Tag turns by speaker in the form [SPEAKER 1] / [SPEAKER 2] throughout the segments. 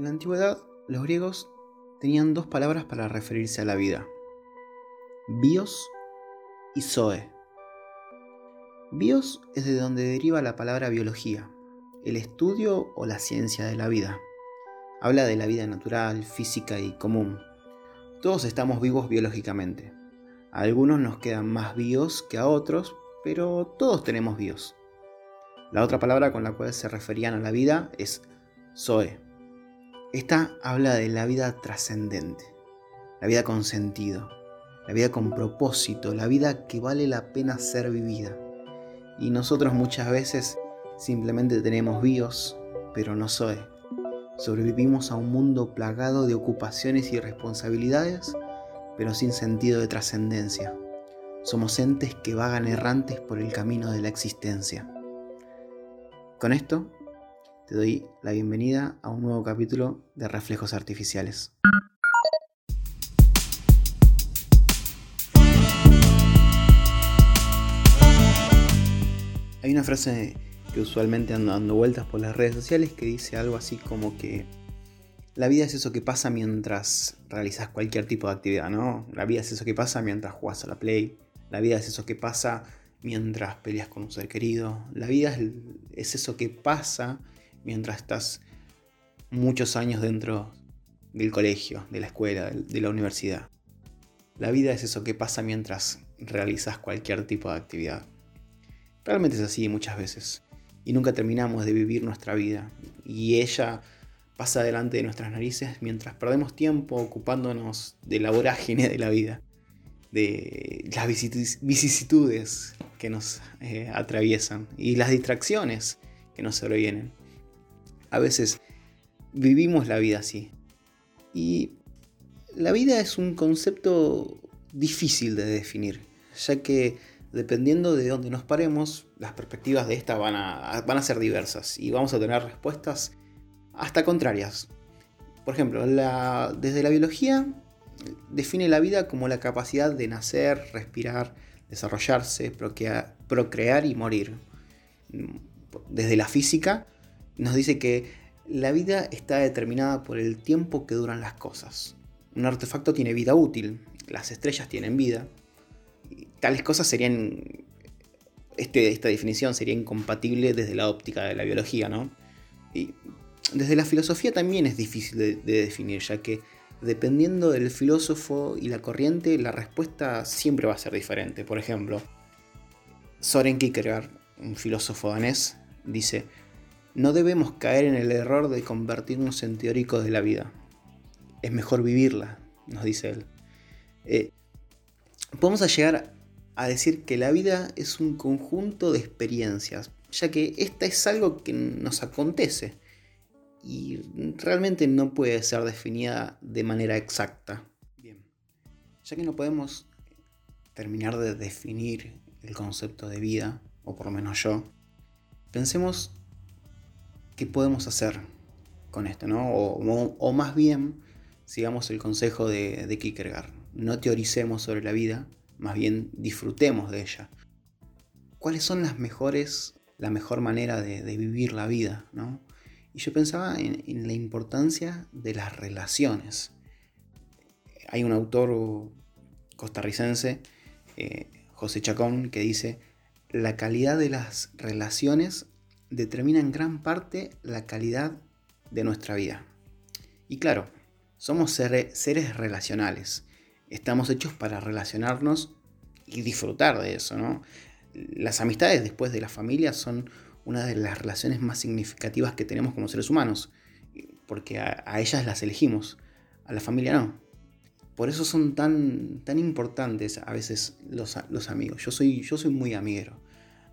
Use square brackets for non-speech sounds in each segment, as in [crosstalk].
[SPEAKER 1] En la antigüedad, los griegos tenían dos palabras para referirse a la vida. Bios y Zoe. Bios es de donde deriva la palabra biología, el estudio o la ciencia de la vida. Habla de la vida natural, física y común. Todos estamos vivos biológicamente. A algunos nos quedan más bios que a otros, pero todos tenemos bios. La otra palabra con la cual se referían a la vida es Zoe. Esta habla de la vida trascendente, la vida con sentido, la vida con propósito, la vida que vale la pena ser vivida. Y nosotros muchas veces simplemente tenemos bios, pero no soy. Sobrevivimos a un mundo plagado de ocupaciones y responsabilidades, pero sin sentido de trascendencia. Somos entes que vagan errantes por el camino de la existencia. Con esto, te doy la bienvenida a un nuevo capítulo de Reflejos Artificiales. Hay una frase que usualmente ando dando vueltas por las redes sociales que dice algo así como que la vida es eso que pasa mientras realizas cualquier tipo de actividad, ¿no? La vida es eso que pasa mientras juegas a la play, la vida es eso que pasa mientras peleas con un ser querido, la vida es, eso que pasa mientras estás muchos años dentro del colegio, de la escuela, de la universidad. La vida es eso que pasa mientras realizas cualquier tipo de actividad. Realmente es así muchas veces. Y nunca terminamos de vivir nuestra vida. Y ella pasa delante de nuestras narices mientras perdemos tiempo ocupándonos de la vorágine de la vida. De las vicisitudes que nos eh, atraviesan y las distracciones que nos sobrevienen. A veces vivimos la vida así. Y la vida es un concepto difícil de definir, ya que dependiendo de dónde nos paremos, las perspectivas de esta van a, van a ser diversas y vamos a tener respuestas hasta contrarias. Por ejemplo, desde la biología define la vida como la capacidad de nacer, respirar, desarrollarse, procrear, y morir. Desde la física nos dice que la vida está determinada por el tiempo que duran las cosas. Un artefacto tiene vida útil, las estrellas tienen vida, tales cosas serían, este, esta definición sería incompatible desde la óptica de la biología, ¿no? Y desde la filosofía también es difícil de, definir, ya que dependiendo del filósofo y la corriente, la respuesta siempre va a ser diferente. Por ejemplo, Soren Kierkegaard, un filósofo danés, dice, no debemos caer en el error de convertirnos en teóricos de la vida. Es mejor vivirla, nos dice él. Eh, podemos llegar a decir que la vida es un conjunto de experiencias, ya que esta es algo que nos acontece y realmente no puede ser definida de manera exacta. Bien, ya que no podemos terminar de definir el concepto de vida, o por lo menos yo, pensemos qué podemos hacer con esto, ¿no? O, más bien, sigamos el consejo de, de Kierkegaard, no teoricemos sobre la vida, más bien disfrutemos de ella. ¿Cuáles son las mejores, la mejor manera de, vivir la vida? ¿no? Y yo pensaba en, la importancia de las relaciones. Hay un autor costarricense, eh, José Chacón, que dice, la calidad de las relaciones determina en gran parte la calidad de nuestra vida. Y claro, somos seres relacionales estamos hechos para relacionarnos y disfrutar de eso, ¿no? Las amistades después de la familia son una de las relaciones más significativas que tenemos como seres humanos, porque a, ellas las elegimos, a la familia no. Por eso son tan, tan importantes a veces los, los amigos. Yo soy, yo soy muy amiguero.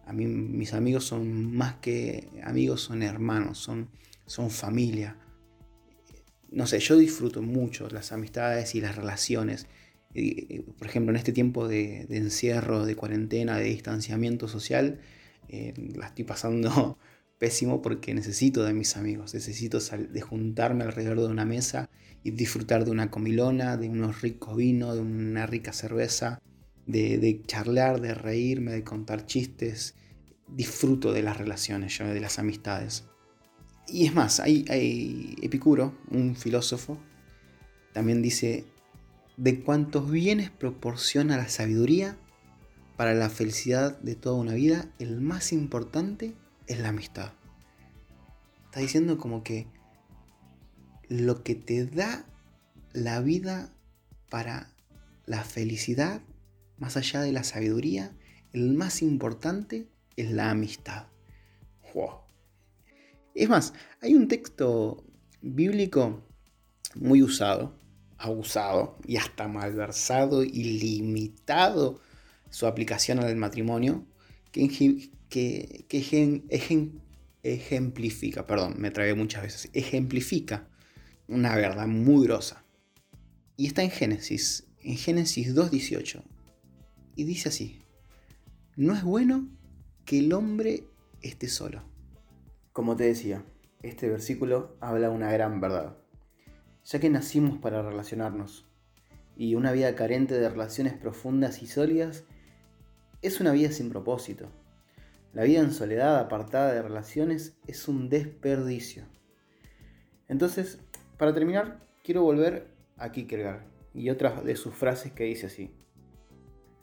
[SPEAKER 1] A mí mis amigos son más que amigos, son hermanos, son, son familia. No sé, yo disfruto mucho las amistades y las relaciones. Por ejemplo, en este tiempo de, encierro, de cuarentena, de distanciamiento social, eh, la estoy pasando [laughs] pésimo porque necesito de mis amigos, necesito de juntarme alrededor de una mesa y disfrutar de una comilona, de unos ricos vinos, de una rica cerveza, de, charlar, de reírme, de contar chistes. Disfruto de las relaciones, de las amistades. Y es más, hay, hay Epicuro, un filósofo, también dice, de cuántos bienes proporciona la sabiduría para la felicidad de toda una vida, el más importante es la amistad. Está diciendo como que lo que te da la vida para la felicidad, más allá de la sabiduría, el más importante es la amistad. Es más, hay un texto bíblico muy usado, abusado y hasta malversado y limitado su aplicación al matrimonio, que, que, ejemplifica, perdón, me tragué muchas veces, ejemplifica una verdad muy grosa. Y está en Génesis, en Génesis 2.18. Y dice así, no es bueno que el hombre esté solo. Como te decía, este versículo habla una gran verdad, ya que nacimos para relacionarnos, y una vida carente de relaciones profundas y sólidas es una vida sin propósito. La vida en soledad, apartada de relaciones, es un desperdicio. Entonces, para terminar, quiero volver a Kierkegaard y otras de sus frases que dice así.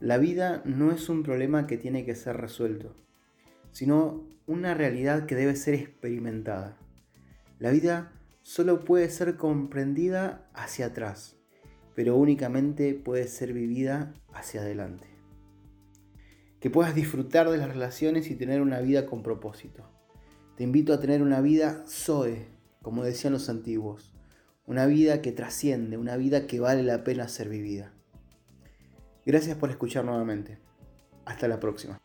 [SPEAKER 1] La vida no es un problema que tiene que ser resuelto, sino una realidad que debe ser experimentada. La vida solo puede ser comprendida hacia atrás, pero únicamente puede ser vivida hacia adelante. Que puedas disfrutar de las relaciones y tener una vida con propósito. Te invito a tener una vida Zoe, como decían los antiguos, una vida que trasciende, una vida que vale la pena ser vivida. Gracias por escuchar nuevamente. Hasta la próxima.